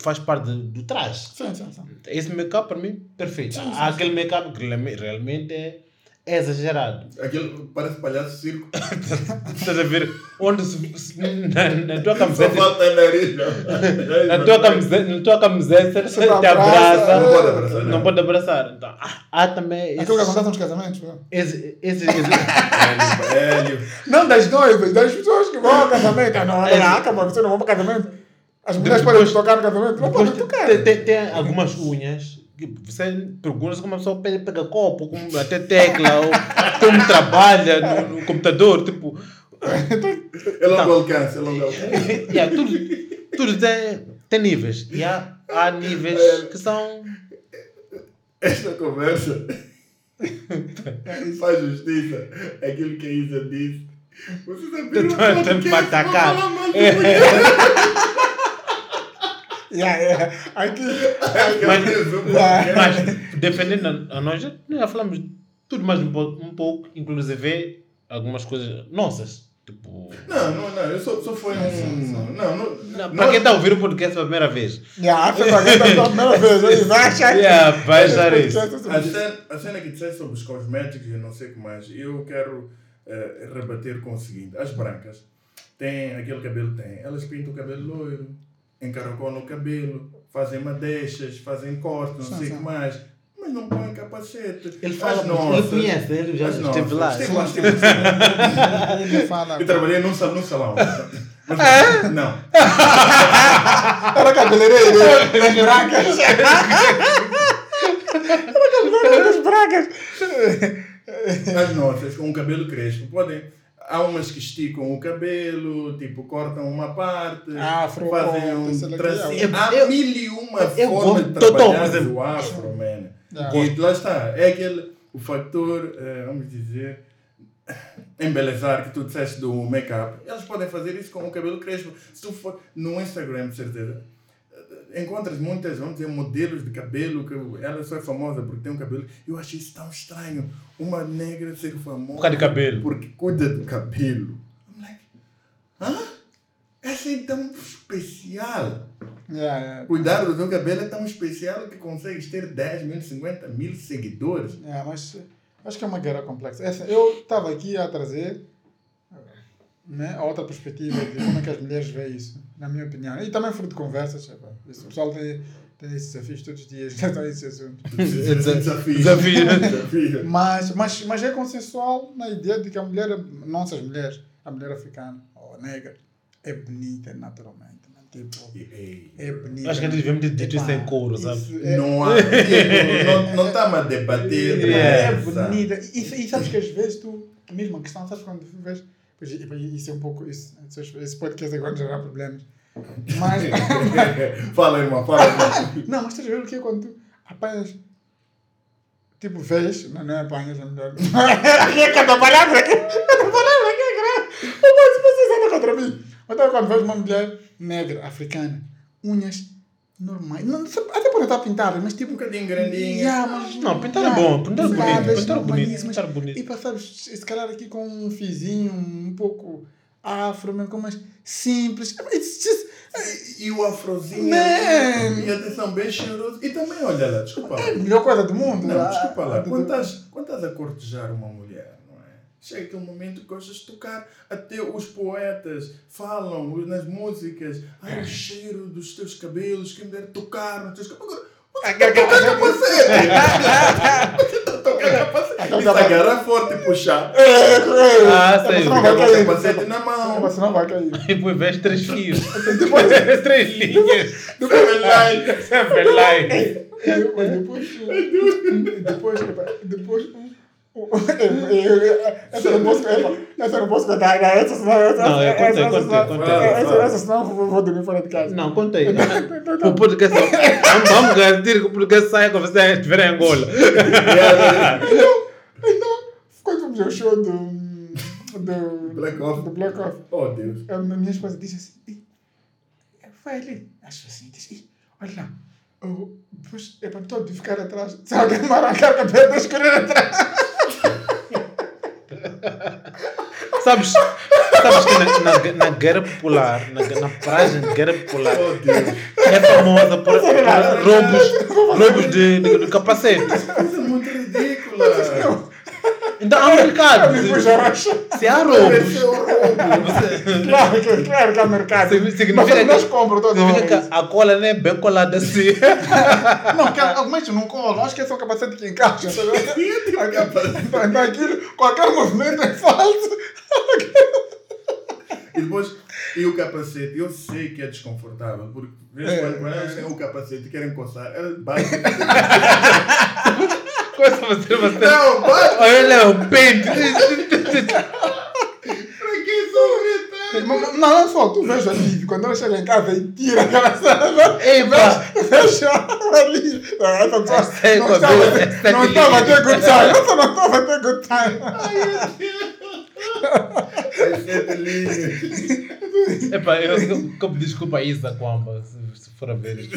faz parte do, traje. Sim, sim, sim. Esse make-up para mim, perfeito. Sim, sim, Há aquele make-up que realme- realmente é, é exagerado. Aquele parece palhaço circo. Estás a ver onde se, na, na tua Só camiseta. falta nariz. não. Na tua camiseta, na tua camiseta Se te abraça, abraça, não pode abraçar, não não. pode abraçar. Então, há, há também Aquilo que esse, acontece nos casamentos. esse, esse, esse, Velho. Não das noivas, das pessoas que vão ao casamento. Ah, não, É. não, acabou, você não vai para o casamento. As mulheres podem tocar no casamento. Não podem tocar. tem, tem, algumas unhas você pergunta como a pessoa pega, copo, como até tecla, ou como trabalha no, no computador, tipo. É longo alcance, é longo alcance. yeah, tudo tudo tem, tem níveis. E há, há níveis que são. Esta conversa faz justiça àquilo que a Isa disse. Vocês abriram um podcast atacar. pra falar mal de mulher. Yeah, yeah. Aqui. Mas, mas defendendo a, nós, já, já falamos tudo mais um pouco, um pouco, inclusive algumas coisas nossas. Tipo. Não, não, não. Eu só, só foi um. Não, não. Não, para quem está a ouvir o podcast pela primeira vez. Yeah, você vai ver pela primeira vez. Vai achar que. Yeah, vai achar isso. A cena, a cena que disseste sobre os cosméticos e não sei o que mais, eu quero eh, rebater com o seguinte: as brancas têm aquele cabelo, têm, elas pintam o cabelo loiro, encaracolam o cabelo, fazem madeixas, fazem cortes, não Sim, sei o que mais, mas não põem capacete. Ele As fala, ele nossas- conhece, ele já esteve nossas- lá. Esteve lá, esteve lá. Ele fala. Eu trabalhei num, sal- num salão. Mas, não. Era cabeleireiro das brancas. Era cabeleireiro das brancas. As nossas, com o cabelo crespo, podem. Há umas que esticam o cabelo, tipo, cortam uma parte, Afro, fazem um lá que tracinho. é. Há Eu- mil e uma eu gosto- de tô- tô, trabalhar o afro, man. Yeah. E lá está, é aquele, o fator, eh, vamos dizer, embelezar que tu disseste do make-up. Eles podem fazer isso com o cabelo crespo. Se tu for no Instagram, certeza. Encontras muitas, vamos dizer, modelos de cabelo, que ela só é famosa porque tem um cabelo. Eu acho isso tão estranho. Uma negra ser famosa. Por causa de cabelo. Porque cuida do cabelo. I'm like, hã? Essa é tão especial. Yeah, yeah. Cuidar do teu cabelo é tão especial que consegues ter 10 mil, 50 mil seguidores. Yeah, mas acho que é uma guerra complexa. Essa, eu estava aqui a trazer né, a outra perspectiva de como é que as mulheres veem isso, na minha opinião. E também fruto de conversas. Esse pessoal tem, tem esses desafios todos os dias, já estão nesse assunto. Desafio. Desafio. Desafio. Mas, mas, mas é consensual na ideia de que a mulher, nossas mulheres, a mulher africana ou negra, é bonita naturalmente. né? Tipo, é bonita. Acho que eles deviam ter dito isso Epá, em couro, sabe? é- Não há. tipo, não, não estamos a debater. É, nessa. bonita. E, e sabes que às vezes tu, a mesma questão, sabes quando vês. Isso é um pouco. Isso, esse podcast agora gerar problemas. Mas. fala, irmão, fala. irmão. não, mas estás a ver o que é quando tu apanhas. Tipo, vês. Não, não é apanhas, é melhor. Aqui é cada palavra aqui. Cada palavra aqui é grave. Mas vocês andam contra mim. Então, quando vês uma mulher negra, africana, unhas normais. Não, até pode estar pintada, mas Um tipo. bocadinho grandinha. Yeah, mas, Não, pintar é bom, pintar é bonito, pintar é bonito, pintar é bonito. E sabes, se calhar aqui com um fizinho um pouco afro, mesmo com umas simples. It's just. E o afrozinho. Man. E atenção, bem cheiroso. E também, olha lá, desculpa lá. É a melhor coisa do mundo. Não, Ah, desculpa lá. Quando estás, quando estás a cortejar uma mulher, não é? Chega aquele momento que gostas de tocar. Até os poetas falam nas músicas. Ai, o cheiro dos teus cabelos, quem me dera tocar nos teus cabelos. Agora, tocar capacete! Você está a tocar capacete. Isso agarra forte e puxar. Ah, sei. Você não vai com cair. capacete na mão. Você não vai cair. E depois vês três fios. três linhas. Seven line. Seven line. Depois, depois, depois, depois, essa não posso, essa não posso contar, não, essa senão, Não, eu contei, contei, essa, contei. essa, senão eu vou, dormir fora de casa. Não, contei. O podcast. Vamos, garantir que o podcast saia quando você estiver em Angola. Ao show do, do, Black Off. do Black Off, Oh, Deus. a minha esposa disse assim, "Ih, vai ali, acho assim, disse, "Ih, olha lá, eu, depois é para todo ficar atrás, se alguém me arrancar a eu escolher atrás. Sabes, sabes que na, na, na guerra popular, na, na praia de guerra popular, Oh, Deus. é famosa por, por roubos, roubos de, de, de capacete. Coisa é muito ridícula. Então há um mercado. Rocha. Se há roubos, é. Claro que, claro que há mercado. Significa Mas que- nós compramos todos significa os que a cola não é bem colada assim. Não, que algumas não colam. Acho que é só o capacete que encaixa. sabe? Então aquilo, qualquer movimento é falso. E depois, e o capacete, eu sei que é desconfortável, porque vez em quando, quando elas têm o capacete e querem coçar, batem. Coisa você, você. Não, bate! Olha o pente. Pra que sofrer Não, não, não só, tu vejo ali, quando ela chega em casa e tira aquela essa pessoa é não com a estava dor, essa não estava a ter good time. Essa não estava a ter good time. Linhas. Epá, eu, eu, eu desculpa a Isa Kwamba, se, se for a ver isto.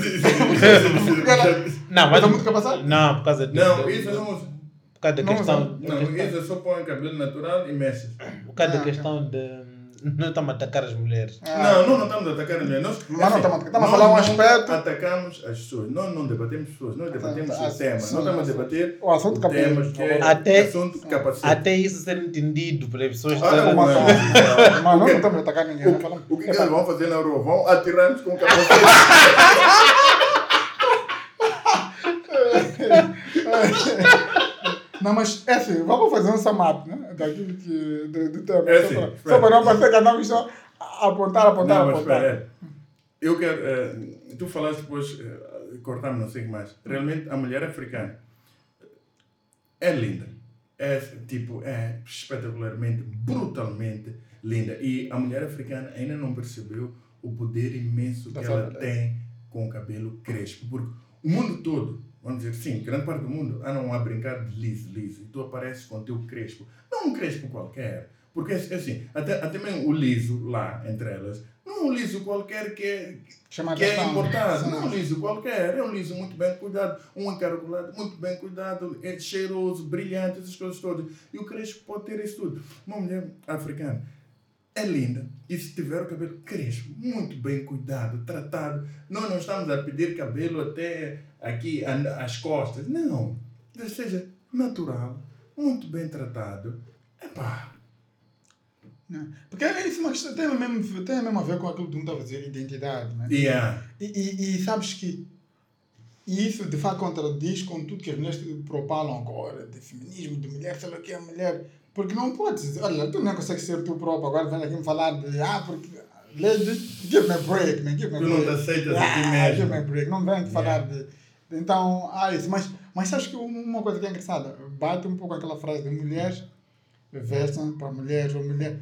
Não, mas. Mas muito capacete? Não, por causa de. Não, isso não usa. Por causa da Não questão. Não, isso é só põe cabelo natural e mexe. Por causa da Ah, questão de. Não estamos a atacar as mulheres. Não, não, não estamos a atacar ninguém. Nós, Mas não assim, estamos a- estamos a nós falar um não aspecto- atacamos as pessoas. Nós não debatemos pessoas, nós debatemos Ah, o tema. sim, Nós estamos a debater O assunto temas que é Até- assunto de capacete. Até isso ser entendido pelas pessoas. Ah, que- Mas não, mas não O quê? estamos a atacar ninguém. não falamos. O que, que eles vão fazer na rua? Vão atirar-nos com o capacete. Não, mas é assim, vamos fazer um sum up, né? Daquilo que. Do, do tema. É só, assim, para, espera. só para não parecer que andamos só apontar, apontar, Não, mas apontar. espera. é. Eu quero. eh, tu falaste depois, uh, cortamos, não sei o que mais. Realmente, a mulher africana é linda. É tipo, é espetacularmente, brutalmente linda. E a mulher africana ainda não percebeu o poder imenso que ela tem com o cabelo crespo. Porque o mundo todo, vamos dizer sim, grande parte do mundo, andam a brincar de liso, liso. E tu apareces com o teu crespo. Não um crespo qualquer. Porque é assim, até, até mesmo o liso lá, entre elas, não é um liso qualquer que é, que é atenção. importado. Não é um liso qualquer. É um liso muito bem cuidado, um encargolado, muito bem cuidado, é cheiroso, brilhante, essas coisas todas. E o crespo pode ter isso tudo. Uma mulher africana é linda. E se tiver o cabelo crespo, muito bem cuidado, tratado. Nós não estamos a pedir cabelo até aqui, a- às costas. Não. Seja, natural, muito bem tratado. Epá, Não. Porque é isso é uma questão, tem mesmo, tem mesmo a ver com aquilo que tu estava a dizer, identidade. Né? yeah. E, e, e sabes que isso de fato contradiz com tudo que as mulheres propalam agora, de feminismo, de mulher, sei lá o que é mulher. Porque não podes dizer, olha, tu não consegues ser tu próprio, agora vem aqui me falar de, ah, porque, lady, give me a break, man, give me a Tu não break. te aceitas ah, mesmo. give me a break, não vem te falar de, de- Então, ah, isso, mas, mas sabes que uma coisa que é engraçada, bate um pouco aquela frase de mulheres vestem para mulheres ou mulher.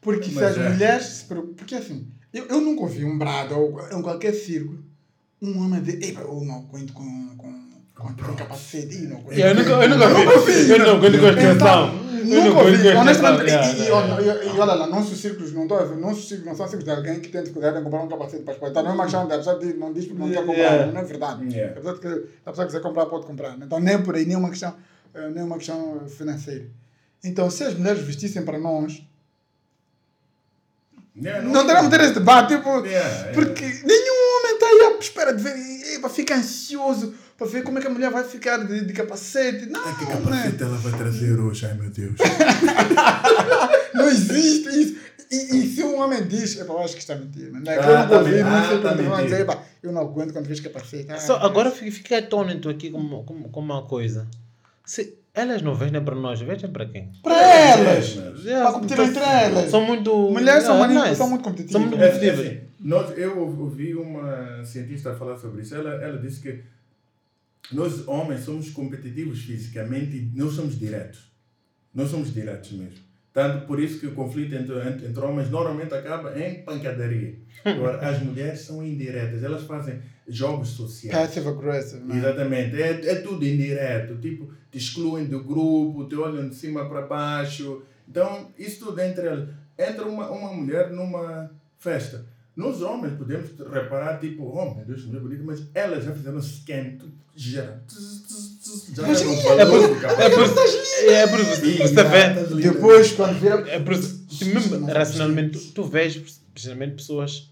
Porque se Mas as é. mulheres. se preocupam- Porque assim, eu, eu nunca ouvi um brado ou em qualquer círculo um homem dizer, ei, eu não aguento com, com, com, com capacete. Eu não aguento. Eu nunca, eu nunca vi. Eu não aguento com a expressão. Eu não Nunca expressão. E, e, olha, e, e olha lá, nossos círculos não, tô, nossos círculos não são círculos de alguém que tenta cuidar de comprar um capacete para exportar. Não é uma questão da pessoa diz, não diz porque não quer comprar, não é verdade. Yeah. A pessoa que a pessoa quiser comprar, pode comprar. Então, nem por aí, nem uma questão, eh, nem uma questão financeira. Então, se as mulheres vestissem para nós, Yeah, não teremos ter esse debate, tipo, porque nenhum homem está aí à espera de ver, e, vai ficar ansioso para ver como é que a mulher vai ficar de, de capacete. Não, Ai, que né? capacete ela vai trazer hoje, ai meu Deus. não existe isso. E, e se um homem diz, eu acho que está mentindo. Né? Ah, eu não tá ouvi, men- não sei tá mentindo. dizer, epa, eu não aguento quando vejo capacete. Ah, Só, agora fiquei atônito aqui com, com, com uma coisa. Se elas não vendem para nós, vendem para quem? Para elas! Yeah, Para competir entre elas. São muito. Mulheres são, yeah, mani- nice. são muito São competitivas. muito É, competitivas. assim, nós, eu ouvi uma cientista falar sobre isso. Ela, ela disse que nós, homens, somos competitivos fisicamente e não somos diretos. Não somos diretos mesmo. Tanto por isso que o conflito entre, entre, entre homens normalmente acaba em pancadaria. Agora, as mulheres são indiretas. Elas fazem jogos sociais. Passive aggressive. né? Exatamente, é, é tudo indireto, tipo, te excluem do grupo, te olham de cima para baixo. Então, isso tudo entre elas. Entra uma, uma mulher numa festa. Nós homens podemos reparar, tipo, oh meu Deus, mulher bonita, mas elas já fizeram scan, tudo gera. tz, tz, tz, Já o É valor por, é capacete. por, é por você. Depois, quando vira. É por mesmo, racionalmente, tu, tu vês, precisamente, pessoas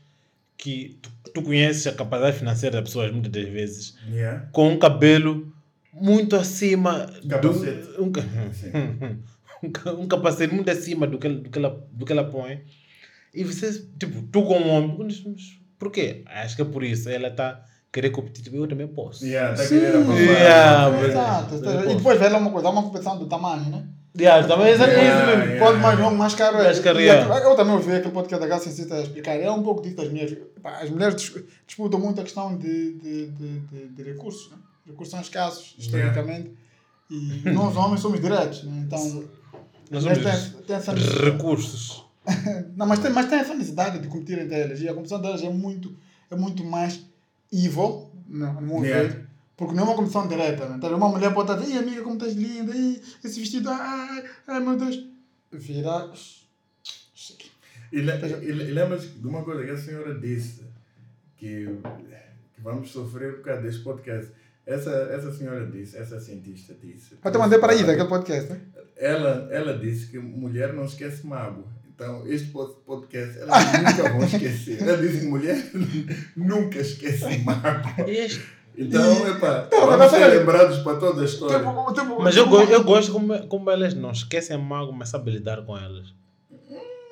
que tu, tu conheces a capacidade financeira das pessoas muitas das vezes, Yeah. com um cabelo muito acima Capacete. do um, Sim. um, um capacete muito acima do que, do que, ela, do que ela põe. E você, tipo, tu como homem, por quê? Acho que é por isso. Ela está querer competir, tipo, eu também posso. Yeah, tá querendo abafar. Yeah, mas- Exato. Depois. E depois lá uma coisa, uma competição do tamanho, né? Yeah, também é isso mesmo. yeah. Quanto mais longo, mais caro é. Mais caro, yeah. aquilo- Eu também ouvi aquele podcast da Gás Sensita a explicar. É um pouco disso das mulheres. As mulheres dis- disputam muito a questão de, de, de, de, de recursos. Né? Recursos são escassos, historicamente. E nós, homens, somos diretos. Né? Então, Nós as somos mulheres têm, têm essa necessidade. recursos. Não, mas tem, mas tem essa necessidade de competir entre elas. E a competição delas é muito, é muito mais evil, não, no meu Yeah. ver. Porque não é uma competição direta. Né? Então, uma mulher pode estar, ei amiga, como estás linda, ei, esse vestido, ai, ai meu Deus. Vira. E, le- e, e lembras de uma coisa que a senhora disse, que, que vamos sofrer por causa deste podcast. Essa, essa senhora disse, essa cientista disse. Até mandei para aí daquele podcast, né? Ela, ela disse que mulher não esquece mágoa. Então, este pod- podcast, elas nunca vão esquecer. Ela disse que mulher nunca esquece mágoa. Este- Então, epá, Não, mas vamos ser lembrados para toda a história. Tipo, tipo, Mas eu, tipo, go eu gosto como, como elas não esquecem a mágoa, mas sabem lidar com elas.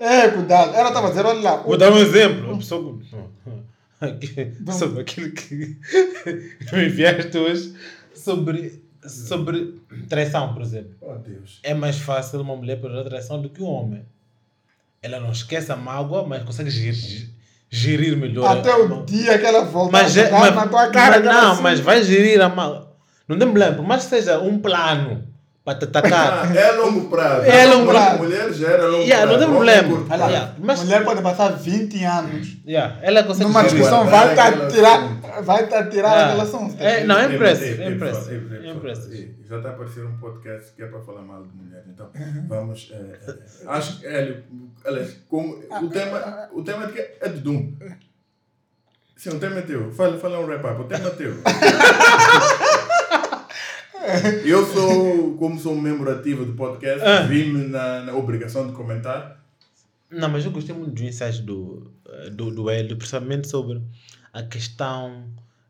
É, cuidado. Ela estava a dizer, olha lá. Vou dar um exemplo. Uma pessoa aqui- sobre aquilo que tu me enviaste hoje sobre, sobre traição, por exemplo. Oh, Deus. É mais fácil uma mulher perder a traição do que um homem. Ela não esquece a mágoa, mas consegue gerir, gerir melhor. Até o dia que ela volta mas, a é, jogar mas, na tua cara. mas não, se- mas vai gerir a mágoa. Não tem problema, por mais que seja um plano para te atacar. É a longo prazo. É longo Mulher- prazo. Mulher já era longo Yeah, não prazo. tem Homem problema. prazo. Yeah, mas- mulher pode passar 20 anos Yeah, ela consegue numa discussão, vai te aquela atirar, vai te atirar Ah. a relação. É, não, é ei, é ei, É ei, Já está a aparecer um podcast que é para falar mal de mulher. Então, vamos. eh, eh, acho que, Hélio, aliás, como, o, tema, o tema de que é de Doom. Sim, o tema é teu. Fala, fala um rap-up. O tema é teu. Eu sou, como sou um membro ativo do podcast, Ah. vi-me na, na obrigação de comentar. Não, mas eu gostei muito do insight do, eh, do, do Hélio, principalmente sobre a questão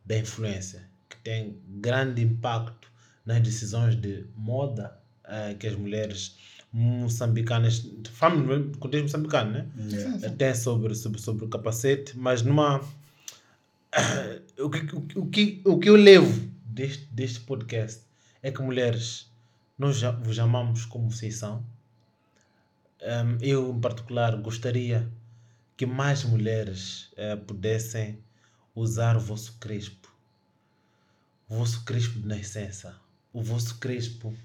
da influência, que tem grande impacto nas decisões de moda eh, que as mulheres moçambicanas, falando no contexto moçambicano, né? Yeah. Tem sobre, sobre, sobre o capacete, mas numa. o, que, o, que- o, que, o que eu levo deste, deste podcast é que mulheres, nós já, vos amamos como vocês são. Um, eu, em particular, gostaria que mais mulheres eh, pudessem usar o vosso crespo, o vosso crespo de nascença, o vosso crespo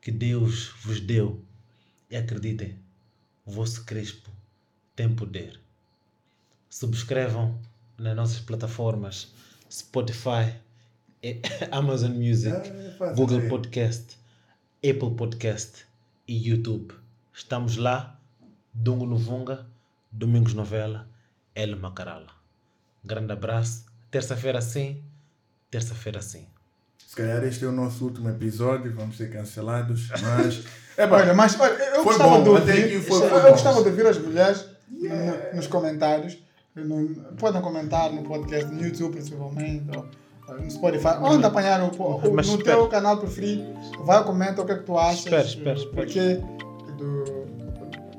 que Deus vos deu. E acreditem, o vosso crespo tem poder. Subscrevam nas nossas plataformas Spotify, Amazon Music, Ah, é Google é. Podcast, Apple Podcast e YouTube. Estamos lá, Dungo Novunga, Domingos Novela, El Macarala. Grande abraço. Terça-feira sim, terça-feira sim. Se calhar este é o nosso último episódio, vamos ser cancelados, mas. É Olha, mas olha, eu Foi gostava bom, de ouvir, foi- eu, foi eu gostava de ouvir as mulheres no- nos comentários. No- podem comentar no podcast, no YouTube principalmente, ou no Spotify, onde apanhar o, o- Mas no espera. teu canal preferido. Vai, comenta o que é que tu achas. Espera, espera, espera. Porque do,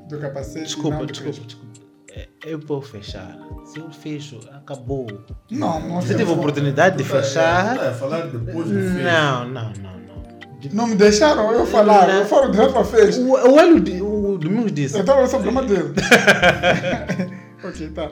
do capacete. Desculpa, não desculpa, crespo. desculpa. É, Eu vou fechar. Se eu fecho, acabou. Não, não Você teve a oportunidade de fechar? É, falar depois do fecho. Não, não, não, não. Não me deixaram eu falar, eu falo de outra vez. O, o Hélio, o Domingos disse. Então eu sou o problema dele. ok, tá.